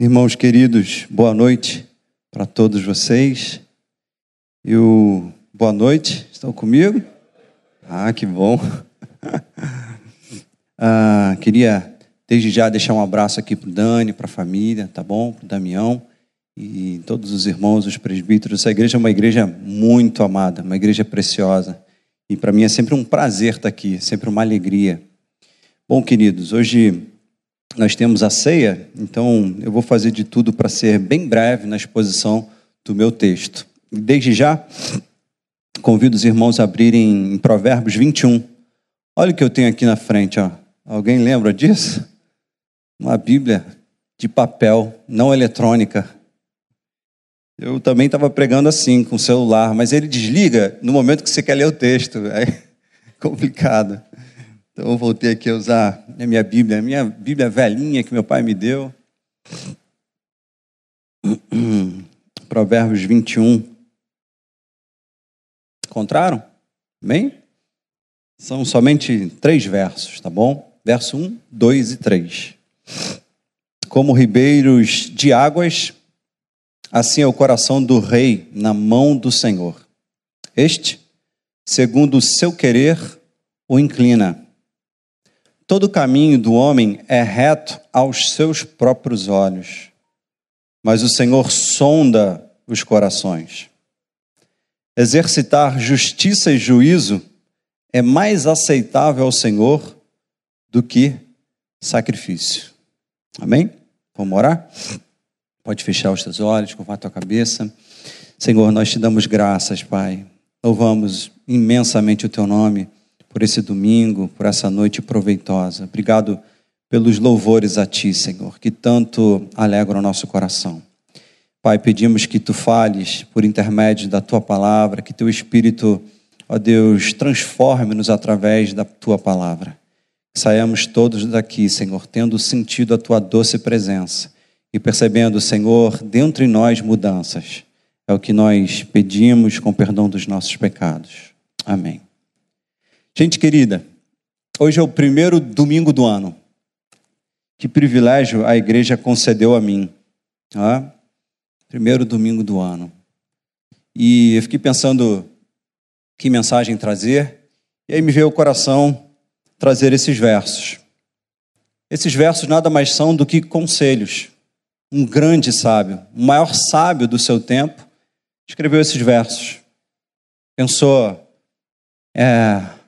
Irmãos queridos, boa noite para todos vocês. E o boa noite, estão comigo? Ah, que bom. ah, queria desde já deixar um abraço aqui para o Dani, para a família, tá bom? Para o Damião e todos os irmãos, os presbíteros. Essa igreja é uma igreja muito amada, uma igreja preciosa. E para mim é sempre um prazer estar aqui, sempre uma alegria. Bom, queridos, hoje nós temos a ceia, então eu vou fazer de tudo para ser bem breve na exposição do meu texto. Desde já, convido os irmãos a abrirem em Provérbios 21. Olha o que eu tenho aqui na frente, ó. Alguém lembra disso? Uma Bíblia de papel, não eletrônica. Eu também estava pregando assim, com o celular, mas ele desliga no momento que você quer ler o texto. É complicado. Então eu voltei aqui a usar a minha Bíblia, a minha Bíblia velhinha que meu pai me deu. Provérbios 21. Encontraram? Bem? São somente três versos, tá bom? Verso 1, 2 e 3. Como ribeiros de águas, assim é o coração do rei na mão do Senhor. Este, segundo o seu querer, o inclina Todo caminho do homem é reto aos seus próprios olhos, mas o Senhor sonda os corações. Exercitar justiça e juízo é mais aceitável ao Senhor do que sacrifício. Amém? Vamos orar? Pode fechar os teus olhos, curvar a tua cabeça. Senhor, nós te damos graças, Pai. Louvamos imensamente o teu nome por esse domingo, por essa noite proveitosa. Obrigado pelos louvores a Ti, Senhor, que tanto alegram o nosso coração. Pai, pedimos que Tu fales por intermédio da Tua palavra, que Teu Espírito, ó Deus, transforme-nos através da Tua palavra. Saiamos todos daqui, Senhor, tendo sentido a Tua doce presença e percebendo, Senhor, dentro de nós mudanças. É o que nós pedimos com perdão dos nossos pecados. Amém. Gente querida, hoje é o primeiro domingo do ano. Que privilégio a igreja concedeu a mim. Ah, primeiro domingo do ano. E eu fiquei pensando que mensagem trazer, e aí me veio o coração trazer esses versos. Esses versos nada mais são do que conselhos. Um grande sábio, o maior sábio do seu tempo, escreveu esses versos. Pensou, é,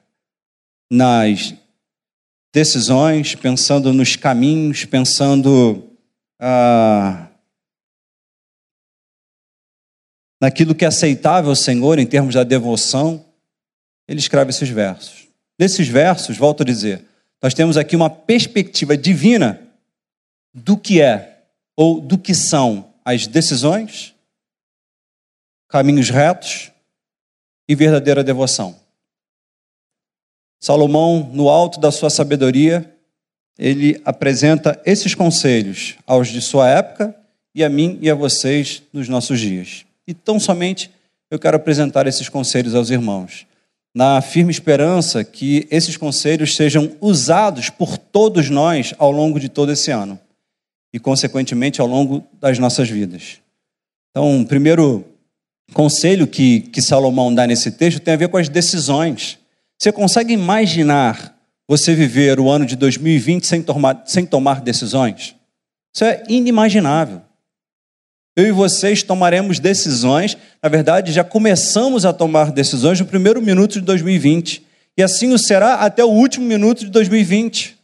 nas decisões, pensando nos caminhos, pensando ah, naquilo que é aceitável ao Senhor em termos da devoção, ele escreve esses versos. Nesses versos, volto a dizer, nós temos aqui uma perspectiva divina do que é ou do que são as decisões, caminhos retos e verdadeira devoção. Salomão, no alto da sua sabedoria, ele apresenta esses conselhos aos de sua época e a mim e a vocês nos nossos dias. E tão somente eu quero apresentar esses conselhos aos irmãos, na firme esperança que esses conselhos sejam usados por todos nós ao longo de todo esse ano e, consequentemente, ao longo das nossas vidas. Então, o primeiro conselho que, que Salomão dá nesse texto tem a ver com as decisões. Você consegue imaginar você viver o ano de 2020 sem tomar, sem tomar decisões? Isso é inimaginável. Eu e vocês tomaremos decisões, na verdade, já começamos a tomar decisões no primeiro minuto de 2020. E assim o será até o último minuto de 2020.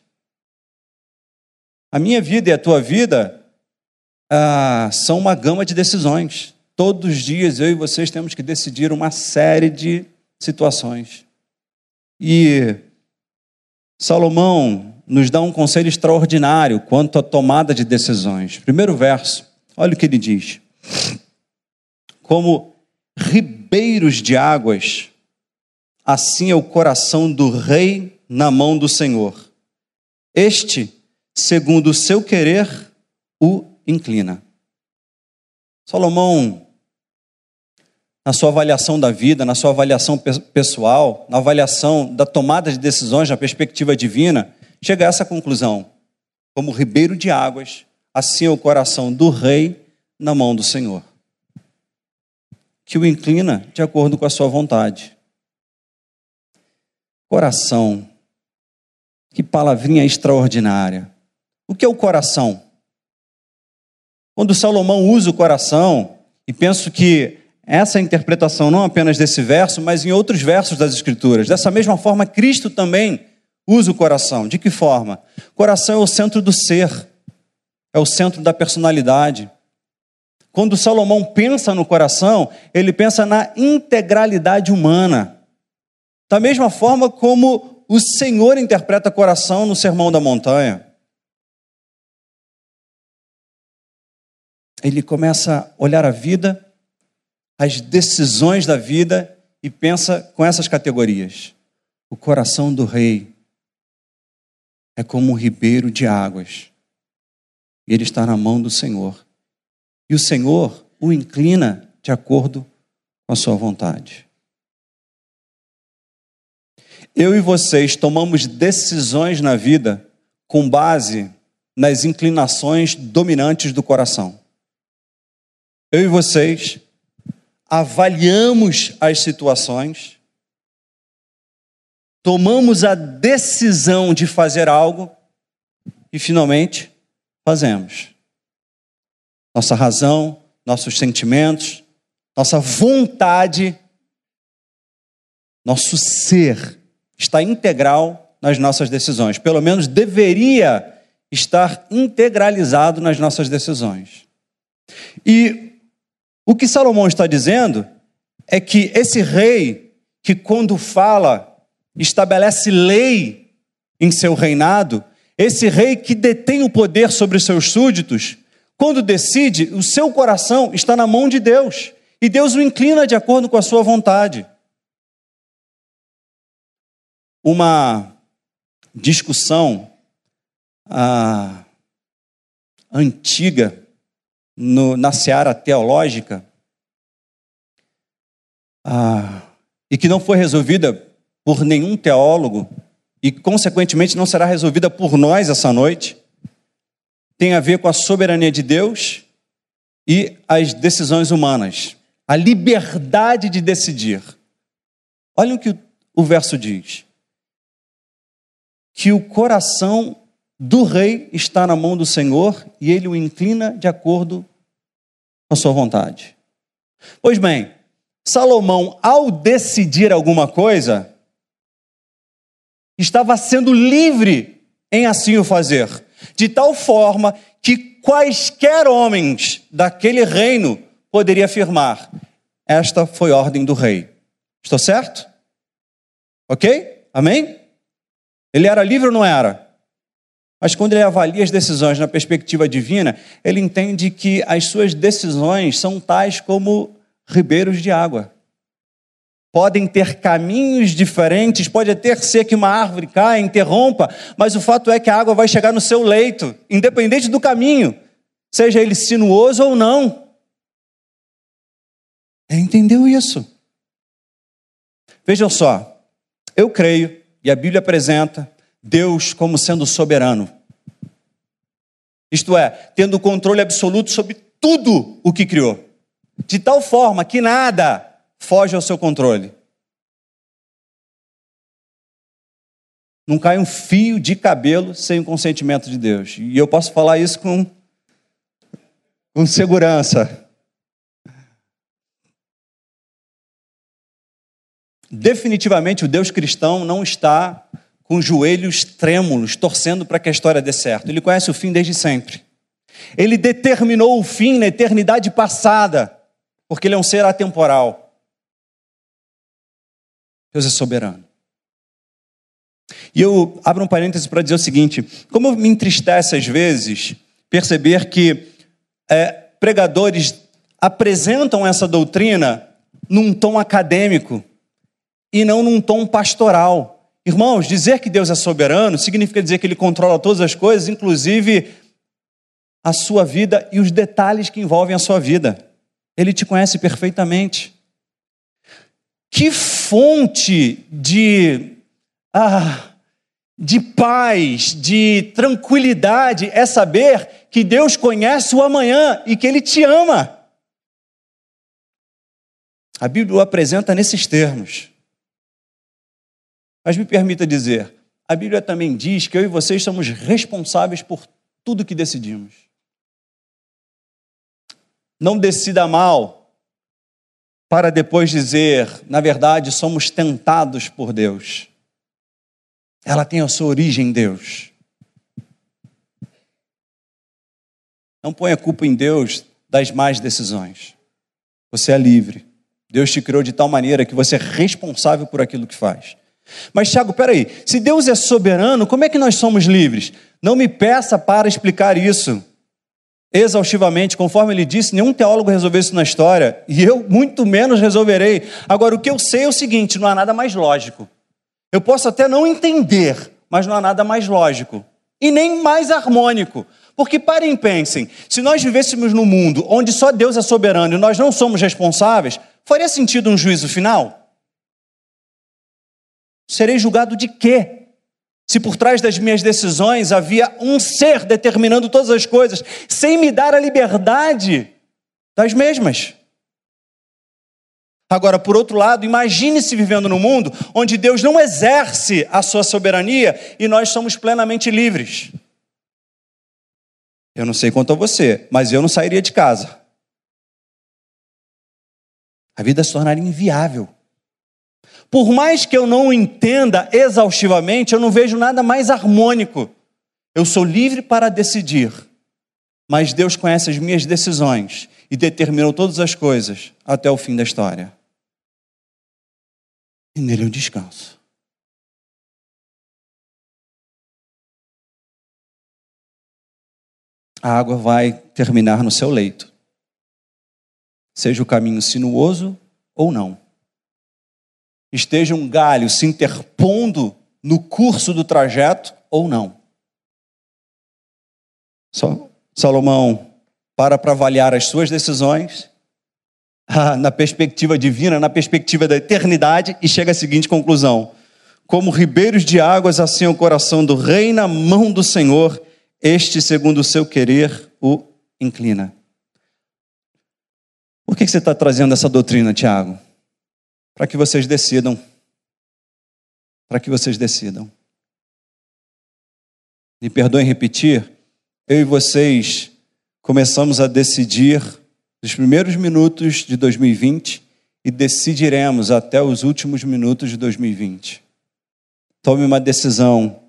A minha vida e a tua vida ah, são uma gama de decisões. Todos os dias eu e vocês temos que decidir uma série de situações. E Salomão nos dá um conselho extraordinário quanto à tomada de decisões. Primeiro verso, olha o que ele diz: Como ribeiros de águas, assim é o coração do rei na mão do Senhor. Este, segundo o seu querer, o inclina. Salomão na sua avaliação da vida, na sua avaliação pessoal, na avaliação da tomada de decisões na perspectiva divina, chega a essa conclusão. Como ribeiro de águas, assim é o coração do rei na mão do Senhor, que o inclina de acordo com a sua vontade. Coração, que palavrinha extraordinária. O que é o coração? Quando Salomão usa o coração, e penso que essa é a interpretação não apenas desse verso, mas em outros versos das Escrituras. Dessa mesma forma, Cristo também usa o coração. De que forma? O coração é o centro do ser, é o centro da personalidade. Quando Salomão pensa no coração, ele pensa na integralidade humana. Da mesma forma como o Senhor interpreta coração no Sermão da Montanha. Ele começa a olhar a vida, as decisões da vida e pensa com essas categorias. O coração do rei é como um ribeiro de águas. Ele está na mão do Senhor. E o Senhor o inclina de acordo com a sua vontade. Eu e vocês tomamos decisões na vida com base nas inclinações dominantes do coração. Eu e vocês avaliamos as situações, tomamos a decisão de fazer algo e finalmente fazemos. Nossa razão, nossos sentimentos, nossa vontade, nosso ser está integral nas nossas decisões. Pelo menos deveria estar integralizado nas nossas decisões. E o que Salomão está dizendo é que esse rei, que quando fala, estabelece lei em seu reinado, esse rei que detém o poder sobre seus súditos, quando decide, o seu coração está na mão de Deus e Deus o inclina de acordo com a sua vontade. Uma discussão ah, antiga no, na seara teológica ah, e que não foi resolvida por nenhum teólogo e, consequentemente, não será resolvida por nós essa noite, tem a ver com a soberania de Deus e as decisões humanas, a liberdade de decidir. Olha o que o verso diz que o coração do rei está na mão do Senhor e ele o inclina de acordo com a sua vontade. Pois bem, Salomão, ao decidir alguma coisa, estava sendo livre em assim o fazer, de tal forma que quaisquer homens daquele reino poderia afirmar: esta foi ordem do rei. Estou certo? Ok? Amém? Ele era livre ou não era? Mas quando ele avalia as decisões na perspectiva divina, ele entende que as suas decisões são tais como ribeiros de água. Podem ter caminhos diferentes, pode até ser que uma árvore caia, interrompa, mas o fato é que a água vai chegar no seu leito, independente do caminho, seja ele sinuoso ou não. Ele entendeu isso. Vejam só, eu creio e a Bíblia apresenta Deus como sendo soberano. Isto é, tendo controle absoluto sobre tudo o que criou. De tal forma que nada foge ao seu controle. Não cai um fio de cabelo sem o consentimento de Deus. E eu posso falar isso com, com segurança. Definitivamente o Deus cristão não está com joelhos trêmulos, torcendo para que a história dê certo. Ele conhece o fim desde sempre. Ele determinou o fim na eternidade passada, porque ele é um ser atemporal. Deus é soberano. E eu abro um parêntese para dizer o seguinte: como me entristece às vezes perceber que é, pregadores apresentam essa doutrina num tom acadêmico, e não num tom pastoral. Irmãos, dizer que Deus é soberano significa dizer que Ele controla todas as coisas, inclusive a sua vida e os detalhes que envolvem a sua vida. Ele te conhece perfeitamente. Que fonte de ah, de paz, de tranquilidade, é saber que Deus conhece o amanhã e que Ele te ama. A Bíblia o apresenta nesses termos. Mas me permita dizer, a Bíblia também diz que eu e vocês somos responsáveis por tudo que decidimos. Não decida mal para depois dizer, na verdade, somos tentados por Deus ela tem a sua origem em Deus. Não ponha culpa em Deus das más decisões. Você é livre. Deus te criou de tal maneira que você é responsável por aquilo que faz. Mas, Tiago, peraí, se Deus é soberano, como é que nós somos livres? Não me peça para explicar isso exaustivamente, conforme ele disse, nenhum teólogo resolveu isso na história, e eu muito menos resolverei. Agora, o que eu sei é o seguinte: não há nada mais lógico eu posso até não entender, mas não há nada mais lógico e nem mais harmônico. Porque parem e pensem, se nós vivêssemos num mundo onde só Deus é soberano e nós não somos responsáveis, faria sentido um juízo final? Serei julgado de quê? Se por trás das minhas decisões havia um ser determinando todas as coisas, sem me dar a liberdade das mesmas. Agora, por outro lado, imagine-se vivendo num mundo onde Deus não exerce a sua soberania e nós somos plenamente livres. Eu não sei quanto a você, mas eu não sairia de casa. A vida se tornaria inviável. Por mais que eu não entenda exaustivamente, eu não vejo nada mais harmônico. Eu sou livre para decidir, mas Deus conhece as minhas decisões e determinou todas as coisas até o fim da história e nele eu descanso. A água vai terminar no seu leito, seja o caminho sinuoso ou não. Esteja um galho se interpondo no curso do trajeto ou não. Salomão para para avaliar as suas decisões ah, na perspectiva divina, na perspectiva da eternidade, e chega à seguinte conclusão: Como ribeiros de águas, assim é o coração do rei na mão do Senhor, este, segundo o seu querer, o inclina. Por que você está trazendo essa doutrina, Tiago? Para que vocês decidam. Para que vocês decidam. Me perdoem repetir, eu e vocês começamos a decidir dos primeiros minutos de 2020 e decidiremos até os últimos minutos de 2020. Tome uma decisão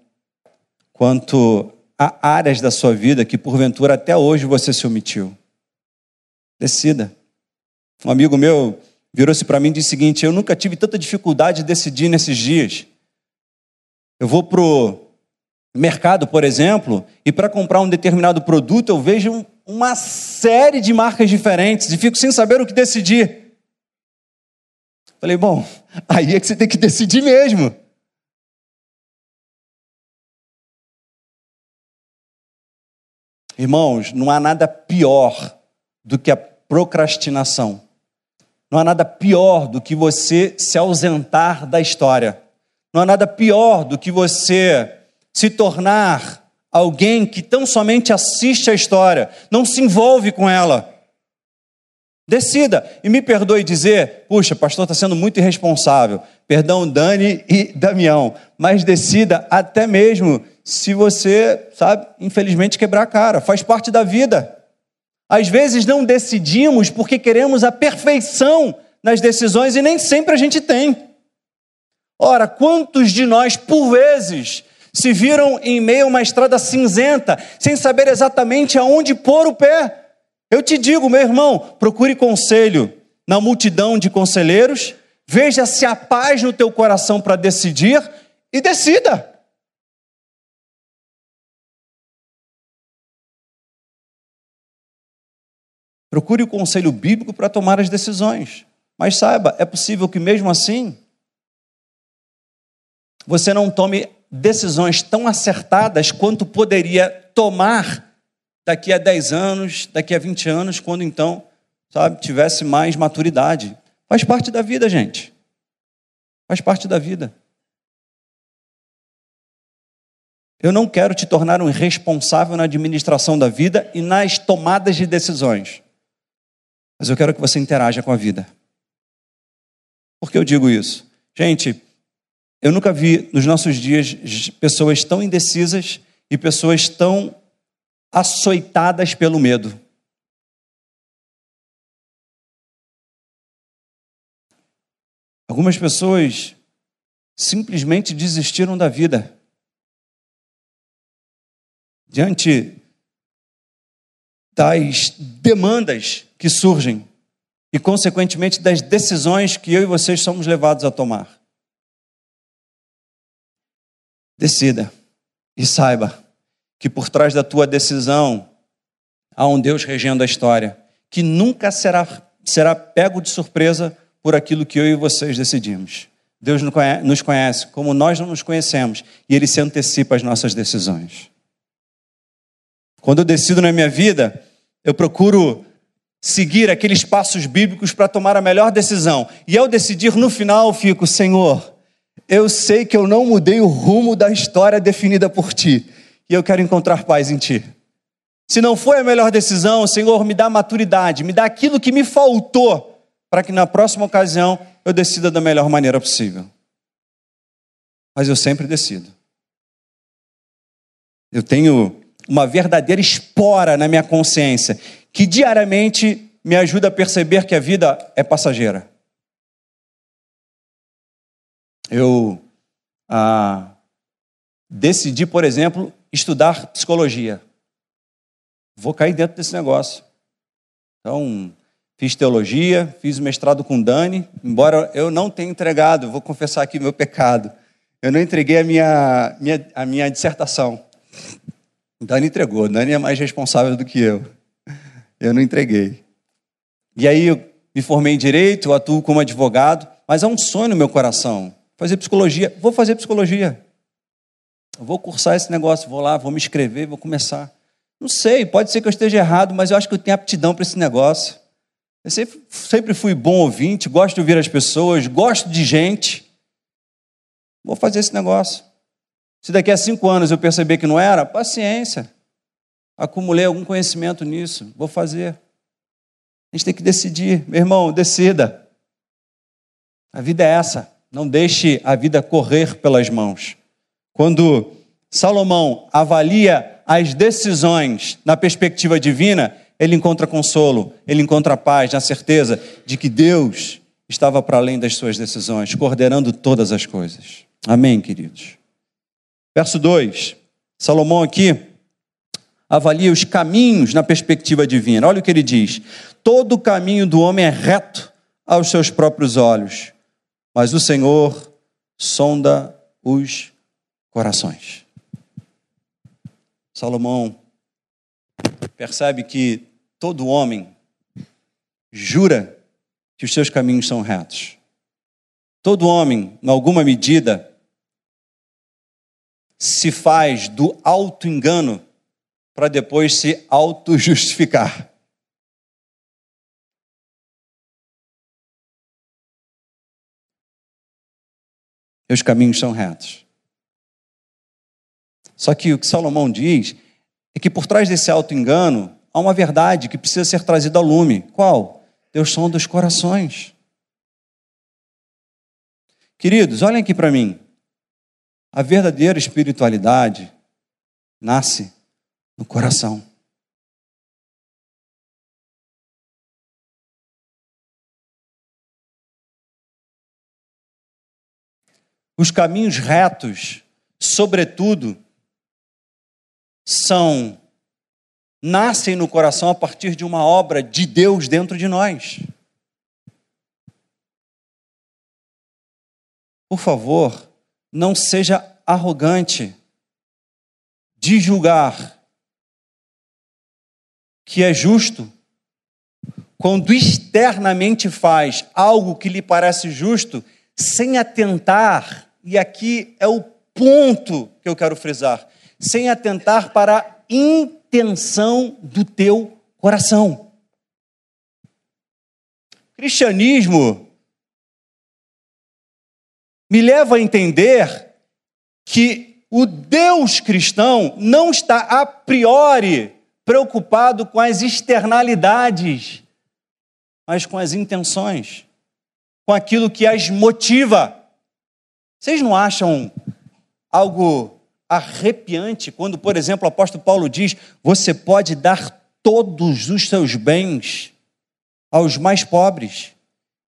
quanto a áreas da sua vida que porventura até hoje você se omitiu. Decida. Um amigo meu virou-se para mim e disse o seguinte: Eu nunca tive tanta dificuldade de decidir nesses dias. Eu vou para o mercado, por exemplo, e para comprar um determinado produto eu vejo uma série de marcas diferentes e fico sem saber o que decidir. Falei, bom, aí é que você tem que decidir mesmo. Irmãos, não há nada pior do que a procrastinação. Não há nada pior do que você se ausentar da história. Não há nada pior do que você se tornar alguém que tão somente assiste a história, não se envolve com ela. Decida, e me perdoe dizer, puxa, pastor está sendo muito irresponsável. Perdão, Dani e Damião, mas decida até mesmo se você, sabe, infelizmente quebrar a cara, faz parte da vida. Às vezes não decidimos porque queremos a perfeição nas decisões e nem sempre a gente tem. Ora, quantos de nós, por vezes, se viram em meio a uma estrada cinzenta, sem saber exatamente aonde pôr o pé. Eu te digo, meu irmão, procure conselho na multidão de conselheiros, veja se há paz no teu coração para decidir e decida. Procure o conselho bíblico para tomar as decisões. Mas saiba, é possível que mesmo assim você não tome decisões tão acertadas quanto poderia tomar daqui a 10 anos, daqui a 20 anos, quando então, sabe, tivesse mais maturidade. Faz parte da vida, gente. Faz parte da vida. Eu não quero te tornar um irresponsável na administração da vida e nas tomadas de decisões. Mas eu quero que você interaja com a vida. Por que eu digo isso? Gente, eu nunca vi nos nossos dias pessoas tão indecisas e pessoas tão açoitadas pelo medo. Algumas pessoas simplesmente desistiram da vida. Diante das demandas que surgem e, consequentemente, das decisões que eu e vocês somos levados a tomar. Decida e saiba que por trás da tua decisão há um Deus regendo a história, que nunca será, será pego de surpresa por aquilo que eu e vocês decidimos. Deus nos conhece como nós não nos conhecemos e Ele se antecipa às nossas decisões. Quando eu decido na minha vida, eu procuro seguir aqueles passos bíblicos para tomar a melhor decisão. E ao decidir no final, fico, Senhor, eu sei que eu não mudei o rumo da história definida por Ti e eu quero encontrar paz em Ti. Se não foi a melhor decisão, Senhor, me dá maturidade, me dá aquilo que me faltou para que na próxima ocasião eu decida da melhor maneira possível. Mas eu sempre decido. Eu tenho uma verdadeira espora na minha consciência que diariamente me ajuda a perceber que a vida é passageira. Eu ah, decidi, por exemplo, estudar psicologia. Vou cair dentro desse negócio. Então, fiz teologia, fiz mestrado com Dani, embora eu não tenha entregado, vou confessar aqui meu pecado. Eu não entreguei a minha, minha, a minha dissertação. Dani entregou, Dani é mais responsável do que eu. Eu não entreguei. E aí eu me formei em direito, atuo como advogado, mas há um sonho no meu coração, fazer psicologia. Vou fazer psicologia. vou cursar esse negócio, vou lá, vou me inscrever, vou começar. Não sei, pode ser que eu esteja errado, mas eu acho que eu tenho aptidão para esse negócio. Eu sempre, sempre fui bom ouvinte, gosto de ouvir as pessoas, gosto de gente. Vou fazer esse negócio. Se daqui a cinco anos eu perceber que não era, paciência. Acumulei algum conhecimento nisso, vou fazer. A gente tem que decidir. Meu irmão, decida. A vida é essa. Não deixe a vida correr pelas mãos. Quando Salomão avalia as decisões na perspectiva divina, ele encontra consolo, ele encontra paz, na certeza de que Deus estava para além das suas decisões, coordenando todas as coisas. Amém, queridos. Verso 2. Salomão aqui avalia os caminhos na perspectiva divina. Olha o que ele diz: todo o caminho do homem é reto aos seus próprios olhos, mas o Senhor sonda os corações. Salomão percebe que todo homem jura que os seus caminhos são retos. Todo homem, em alguma medida, se faz do auto-engano para depois se auto-justificar. Meus caminhos são retos. Só que o que Salomão diz é que por trás desse auto-engano há uma verdade que precisa ser trazida ao lume. Qual? Deus som dos corações. Queridos, olhem aqui para mim. A verdadeira espiritualidade nasce no coração. Os caminhos retos, sobretudo, são nascem no coração a partir de uma obra de Deus dentro de nós. Por favor, não seja arrogante de julgar que é justo quando externamente faz algo que lhe parece justo, sem atentar, e aqui é o ponto que eu quero frisar, sem atentar para a intenção do teu coração. Cristianismo me leva a entender que o Deus cristão não está a priori preocupado com as externalidades, mas com as intenções, com aquilo que as motiva. Vocês não acham algo arrepiante quando, por exemplo, o apóstolo Paulo diz: você pode dar todos os seus bens aos mais pobres?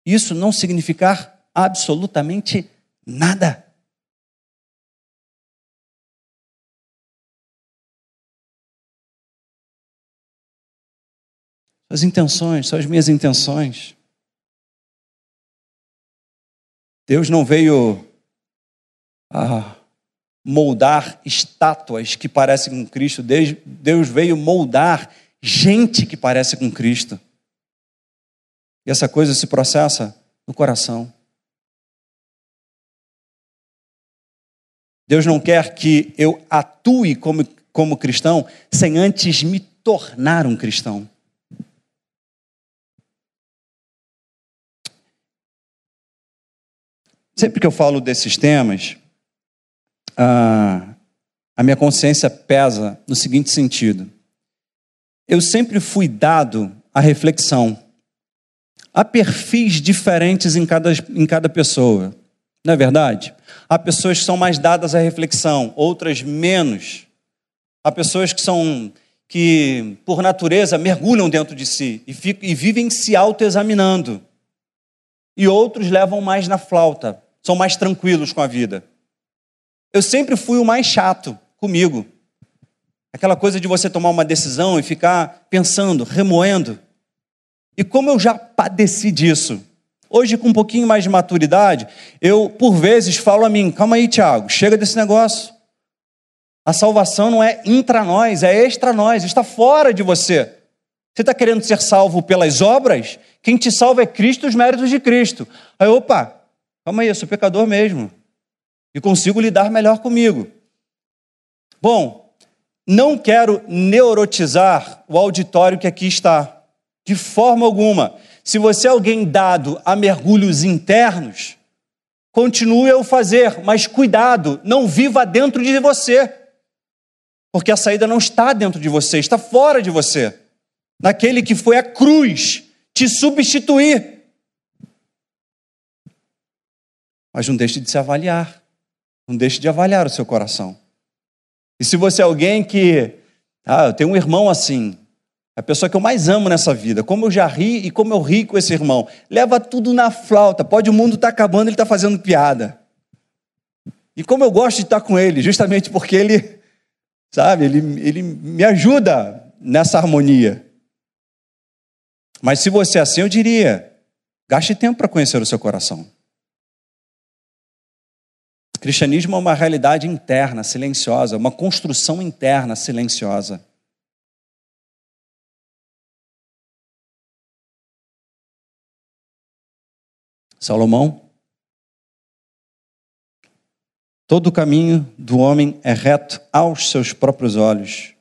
Isso não significar absolutamente nada. Suas intenções, são as minhas intenções. Deus não veio a moldar estátuas que parecem com Cristo, Deus veio moldar gente que parece com Cristo. E essa coisa se processa no coração. Deus não quer que eu atue como, como cristão sem antes me tornar um cristão. Sempre que eu falo desses temas, a, a minha consciência pesa no seguinte sentido. Eu sempre fui dado a reflexão. Há perfis diferentes em cada, em cada pessoa, não é verdade? Há pessoas que são mais dadas à reflexão, outras menos. Há pessoas que são que, por natureza, mergulham dentro de si e, ficam, e vivem se autoexaminando. E outros levam mais na flauta, são mais tranquilos com a vida. Eu sempre fui o mais chato comigo. Aquela coisa de você tomar uma decisão e ficar pensando, remoendo. E como eu já padeci disso, hoje com um pouquinho mais de maturidade, eu por vezes falo a mim: calma aí, Tiago, chega desse negócio. A salvação não é intra nós, é extra nós, está fora de você. Você está querendo ser salvo pelas obras? Quem te salva é Cristo, os méritos de Cristo. Aí, opa, Calma aí, eu sou pecador mesmo. E consigo lidar melhor comigo. Bom, não quero neurotizar o auditório que aqui está. De forma alguma. Se você é alguém dado a mergulhos internos, continue a o fazer, mas cuidado, não viva dentro de você. Porque a saída não está dentro de você, está fora de você. Naquele que foi a cruz te substituir. Mas não deixe de se avaliar. Não deixe de avaliar o seu coração. E se você é alguém que, ah, eu tenho um irmão assim, a pessoa que eu mais amo nessa vida, como eu já ri e como eu ri com esse irmão, leva tudo na flauta, pode o mundo estar tá acabando, ele está fazendo piada. E como eu gosto de estar com ele, justamente porque ele, sabe, ele, ele me ajuda nessa harmonia. Mas se você é assim, eu diria, gaste tempo para conhecer o seu coração. Cristianismo é uma realidade interna, silenciosa, uma construção interna silenciosa. Salomão, todo o caminho do homem é reto aos seus próprios olhos,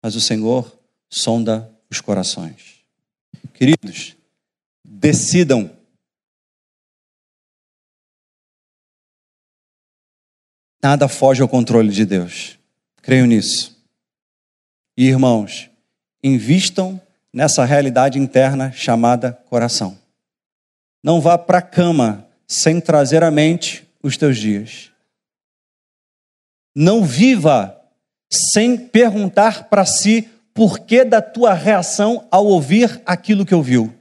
mas o Senhor sonda os corações. Queridos, decidam Nada foge ao controle de Deus. Creio nisso. E, irmãos, invistam nessa realidade interna chamada coração. Não vá para a cama sem trazer à mente os teus dias. Não viva sem perguntar para si por que da tua reação ao ouvir aquilo que ouviu.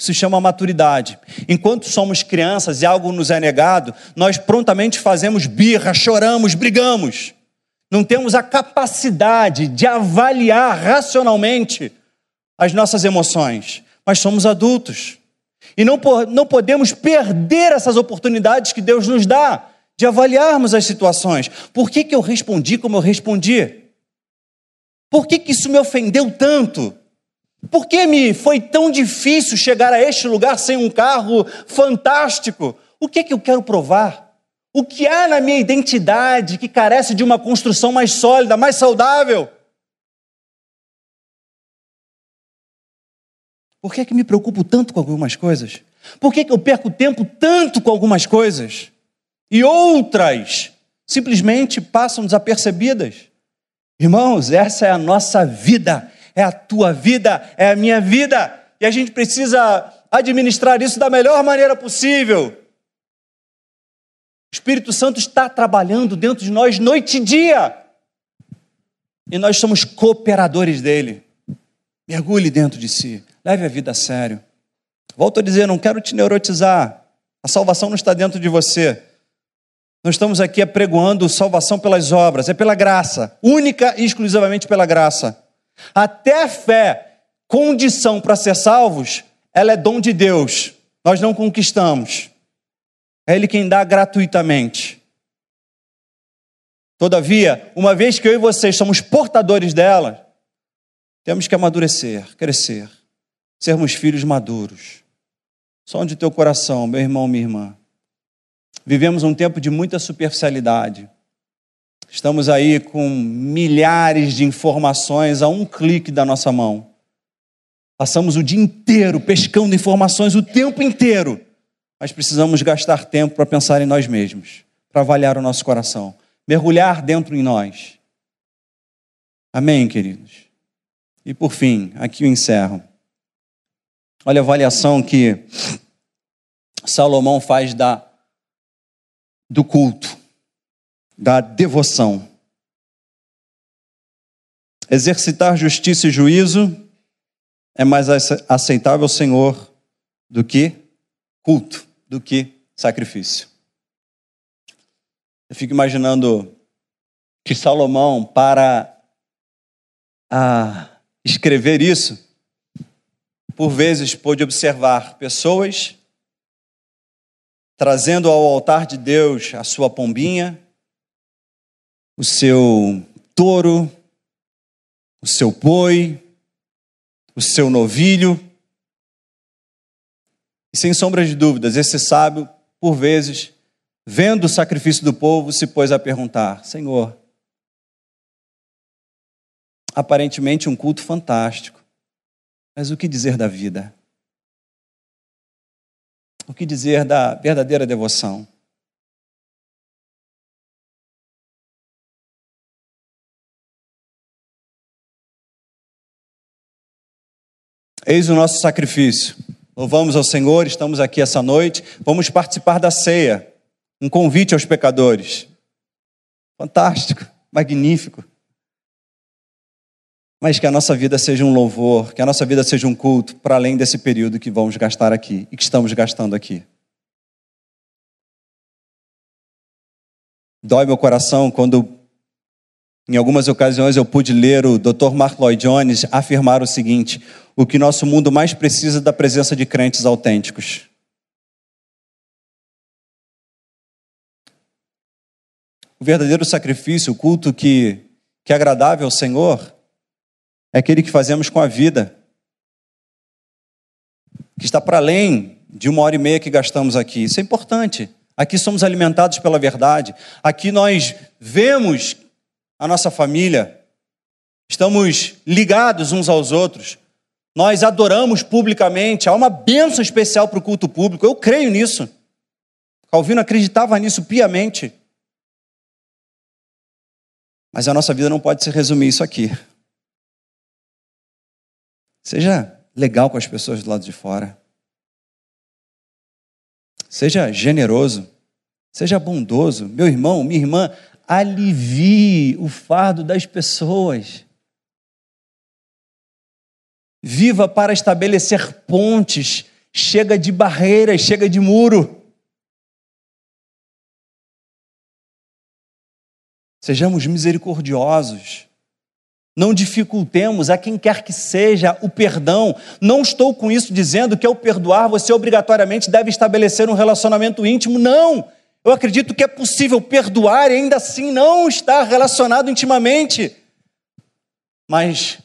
Se chama maturidade. Enquanto somos crianças e algo nos é negado, nós prontamente fazemos birra, choramos, brigamos. Não temos a capacidade de avaliar racionalmente as nossas emoções, mas somos adultos. E não, não podemos perder essas oportunidades que Deus nos dá de avaliarmos as situações. Por que, que eu respondi como eu respondi? Por que, que isso me ofendeu tanto? Por que me foi tão difícil chegar a este lugar sem um carro fantástico? O que, que eu quero provar? O que há na minha identidade que carece de uma construção mais sólida, mais saudável? Por que, é que me preocupo tanto com algumas coisas? Por que, é que eu perco tempo tanto com algumas coisas? E outras simplesmente passam desapercebidas. Irmãos, essa é a nossa vida, é a tua vida, é a minha vida, e a gente precisa administrar isso da melhor maneira possível. O Espírito Santo está trabalhando dentro de nós noite e dia. E nós somos cooperadores dele. Mergulhe dentro de si. Leve a vida a sério. Volto a dizer, não quero te neurotizar. A salvação não está dentro de você. Nós estamos aqui apregoando salvação pelas obras, é pela graça, única e exclusivamente pela graça. Até a fé, condição para ser salvos, ela é dom de Deus. Nós não conquistamos. É Ele quem dá gratuitamente. Todavia, uma vez que eu e vocês somos portadores dela, temos que amadurecer, crescer, sermos filhos maduros. Só onde teu coração, meu irmão, minha irmã. Vivemos um tempo de muita superficialidade. Estamos aí com milhares de informações a um clique da nossa mão. Passamos o dia inteiro pescando informações o tempo inteiro mas precisamos gastar tempo para pensar em nós mesmos, para avaliar o nosso coração, mergulhar dentro em nós. Amém, queridos? E por fim, aqui eu encerro. Olha a avaliação que Salomão faz da do culto, da devoção. Exercitar justiça e juízo é mais aceitável, Senhor, do que culto do que sacrifício. Eu fico imaginando que Salomão, para a escrever isso, por vezes pôde observar pessoas trazendo ao altar de Deus a sua pombinha, o seu touro, o seu boi, o seu novilho, e sem sombra de dúvidas, esse sábio, por vezes, vendo o sacrifício do povo, se pôs a perguntar: Senhor, aparentemente um culto fantástico, mas o que dizer da vida? O que dizer da verdadeira devoção? Eis o nosso sacrifício Louvamos ao Senhor, estamos aqui essa noite. Vamos participar da ceia. Um convite aos pecadores. Fantástico, magnífico. Mas que a nossa vida seja um louvor, que a nossa vida seja um culto, para além desse período que vamos gastar aqui e que estamos gastando aqui. Dói meu coração quando, em algumas ocasiões, eu pude ler o Dr. Mark Lloyd Jones afirmar o seguinte: o que nosso mundo mais precisa da presença de crentes autênticos. O verdadeiro sacrifício, o culto que, que é agradável ao Senhor, é aquele que fazemos com a vida, que está para além de uma hora e meia que gastamos aqui. Isso é importante. Aqui somos alimentados pela verdade. Aqui nós vemos a nossa família, estamos ligados uns aos outros nós adoramos publicamente, há uma bênção especial para o culto público, eu creio nisso. Calvino acreditava nisso piamente. Mas a nossa vida não pode se resumir isso aqui. Seja legal com as pessoas do lado de fora. Seja generoso. Seja bondoso. Meu irmão, minha irmã, alivie o fardo das pessoas. Viva para estabelecer pontes, chega de barreiras, chega de muro. Sejamos misericordiosos. Não dificultemos a quem quer que seja o perdão. Não estou com isso dizendo que ao perdoar você obrigatoriamente deve estabelecer um relacionamento íntimo. Não! Eu acredito que é possível perdoar e ainda assim não estar relacionado intimamente. Mas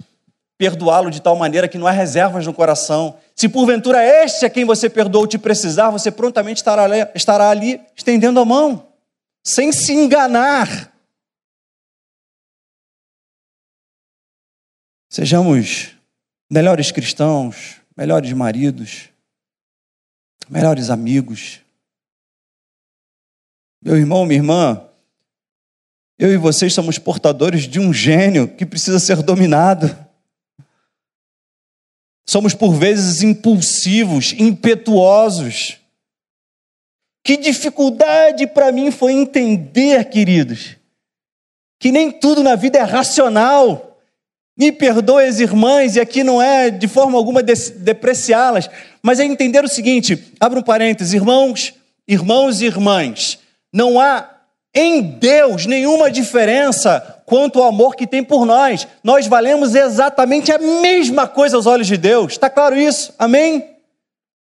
perdoá-lo de tal maneira que não há reservas no coração. Se porventura este a quem você perdoou te precisar, você prontamente estará ali, estará ali estendendo a mão, sem se enganar. Sejamos melhores cristãos, melhores maridos, melhores amigos. Meu irmão, minha irmã, Eu e vocês somos portadores de um gênio que precisa ser dominado. Somos por vezes impulsivos, impetuosos. Que dificuldade para mim foi entender, queridos, que nem tudo na vida é racional. Me perdoe as irmãs, e aqui não é de forma alguma depreciá-las, mas é entender o seguinte: abra um parênteses, irmãos, irmãos e irmãs, não há em Deus nenhuma diferença quanto ao amor que tem por nós. Nós valemos exatamente a mesma coisa aos olhos de Deus. Está claro isso? Amém?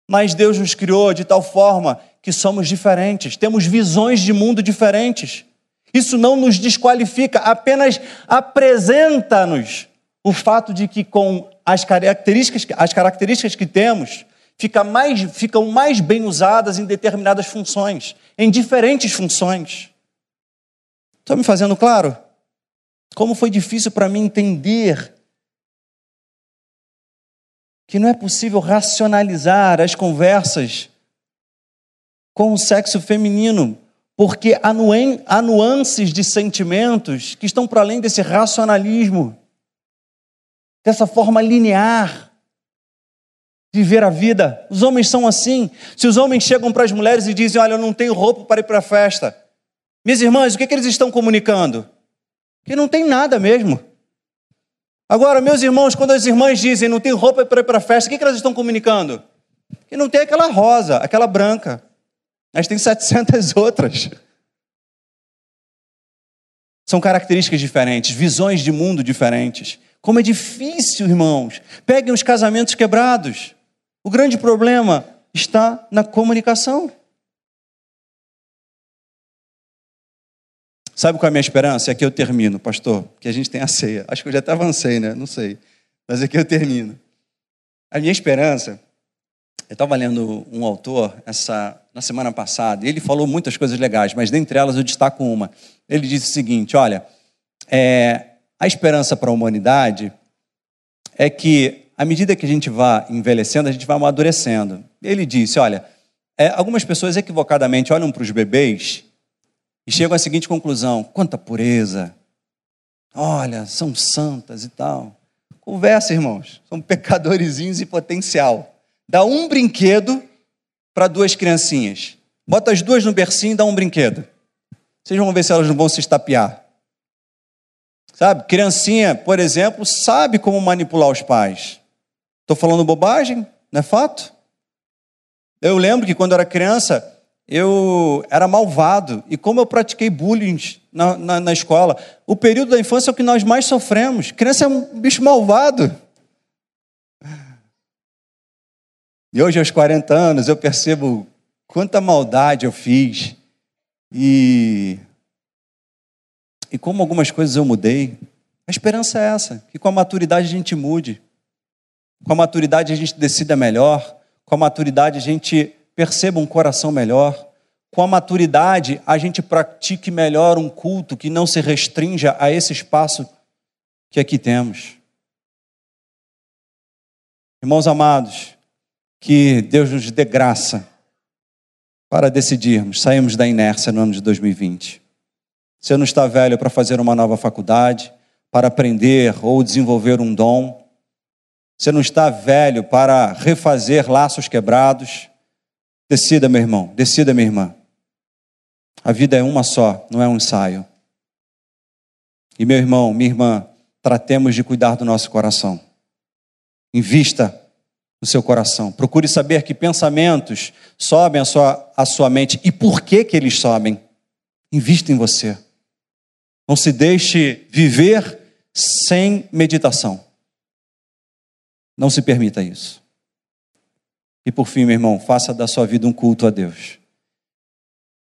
Mas Deus nos criou de tal forma que somos diferentes, temos visões de mundo diferentes. Isso não nos desqualifica, apenas apresenta-nos o fato de que com as características, as características que temos, fica mais, ficam mais bem usadas em determinadas funções, em diferentes funções. Estou me fazendo claro? Como foi difícil para mim entender que não é possível racionalizar as conversas com o sexo feminino, porque há nuances de sentimentos que estão para além desse racionalismo, dessa forma linear de ver a vida. Os homens são assim. Se os homens chegam para as mulheres e dizem: Olha, eu não tenho roupa para ir para a festa, minhas irmãs, o que, é que eles estão comunicando? Que não tem nada mesmo. Agora, meus irmãos, quando as irmãs dizem não tem roupa para ir para a festa, o que, que elas estão comunicando? Que não tem aquela rosa, aquela branca. Mas tem 700 outras. São características diferentes, visões de mundo diferentes. Como é difícil, irmãos. Peguem os casamentos quebrados. O grande problema está na comunicação. Sabe qual é a minha esperança? É que eu termino, pastor, que a gente tem a ceia. Acho que eu já até avancei, né? Não sei. Mas é que eu termino. A minha esperança, eu estava lendo um autor essa, na semana passada, e ele falou muitas coisas legais, mas dentre elas eu destaco uma. Ele disse o seguinte: olha, é, a esperança para a humanidade é que, à medida que a gente vai envelhecendo, a gente vai amadurecendo. Ele disse: olha, é, algumas pessoas equivocadamente olham para os bebês e chegam à seguinte conclusão: quanta pureza. Olha, são santas e tal. Conversa, irmãos. São pecadorzinhos em potencial. Dá um brinquedo para duas criancinhas. Bota as duas no bercinho e dá um brinquedo. Vocês vão ver se elas não vão se estapear. Sabe? Criancinha, por exemplo, sabe como manipular os pais. Estou falando bobagem? Não é fato? Eu lembro que quando eu era criança, eu era malvado. E como eu pratiquei bullying na, na, na, escola, o período da infância é o que nós mais sofremos. Criança é um bicho malvado. E hoje, aos 40 anos, eu percebo quanta maldade eu fiz. E, e como algumas coisas eu mudei. A esperança é essa, que com a maturidade a gente mude. Com a maturidade a gente decida melhor. Com a maturidade a gente perceba um coração melhor. Com a maturidade, a gente pratique melhor um culto que não se restrinja a esse espaço que aqui temos. Irmãos amados, que Deus nos dê graça para decidirmos, saímos da inércia no ano de 2020. Você não está velho para fazer uma nova faculdade, para aprender ou desenvolver um dom. Você não está velho para refazer laços quebrados. Decida, meu irmão, decida, minha irmã. A vida é uma só, não é um ensaio. E meu irmão, minha irmã, tratemos de cuidar do nosso coração. Invista no seu coração. Procure saber que pensamentos sobem a sua, sua mente e por que, que eles sobem. Invista em você. Não se deixe viver sem meditação. Não se permita isso. E por fim, meu irmão, faça da sua vida um culto a Deus,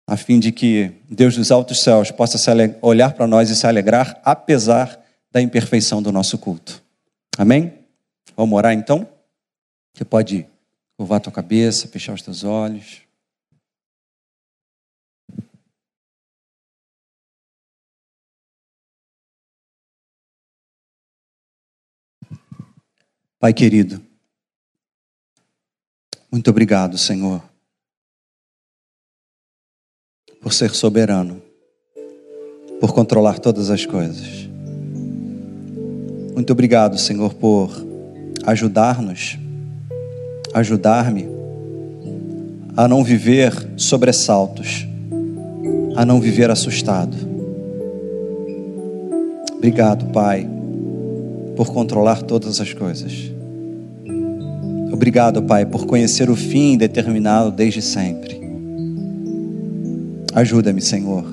a fim de que Deus dos altos céus possa olhar para nós e se alegrar, apesar da imperfeição do nosso culto. Amém? Vamos orar então? Você pode curvar a tua cabeça, fechar os teus olhos. Pai querido, muito obrigado, Senhor, por ser soberano. por controlar todas as coisas. Muito obrigado, Senhor, por ajudar-nos, ajudar-me a não viver sobressaltos, a não viver assustado. Obrigado, Pai, por controlar todas as coisas. Obrigado, Pai, por conhecer o fim determinado desde sempre. Ajuda-me, Senhor,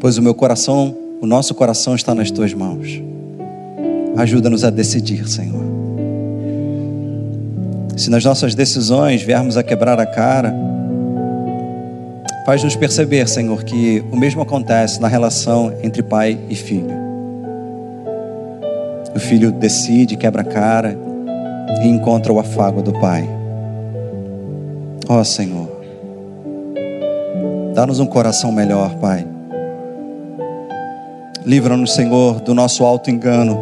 pois o meu coração, o nosso coração está nas tuas mãos. Ajuda-nos a decidir, Senhor. Se nas nossas decisões viermos a quebrar a cara, faz-nos perceber, Senhor, que o mesmo acontece na relação entre pai e filho. O filho decide, quebra a cara e encontra o afago do pai. Ó oh, Senhor, dá-nos um coração melhor, Pai. Livra-nos, Senhor, do nosso alto engano,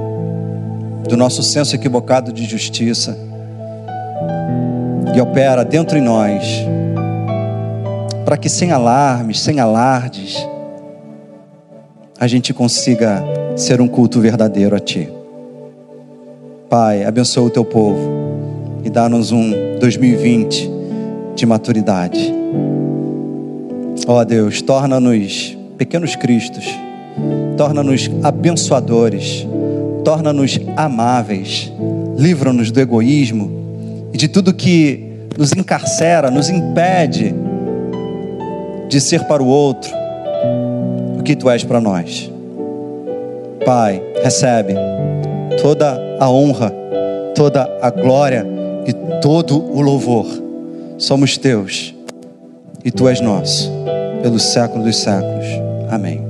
do nosso senso equivocado de justiça. E opera dentro em nós, para que sem alarmes, sem alardes, a gente consiga ser um culto verdadeiro a Ti. Pai, abençoa o Teu povo e dá-nos um 2020 de maturidade. Ó oh, Deus, torna-nos pequenos cristos torna-nos abençoadores, torna-nos amáveis, livra-nos do egoísmo e de tudo que nos encarcera, nos impede de ser para o outro o que tu és para nós. Pai, recebe toda a honra, toda a glória e todo o louvor. Somos teus e tu és nosso, pelos séculos dos séculos. Amém.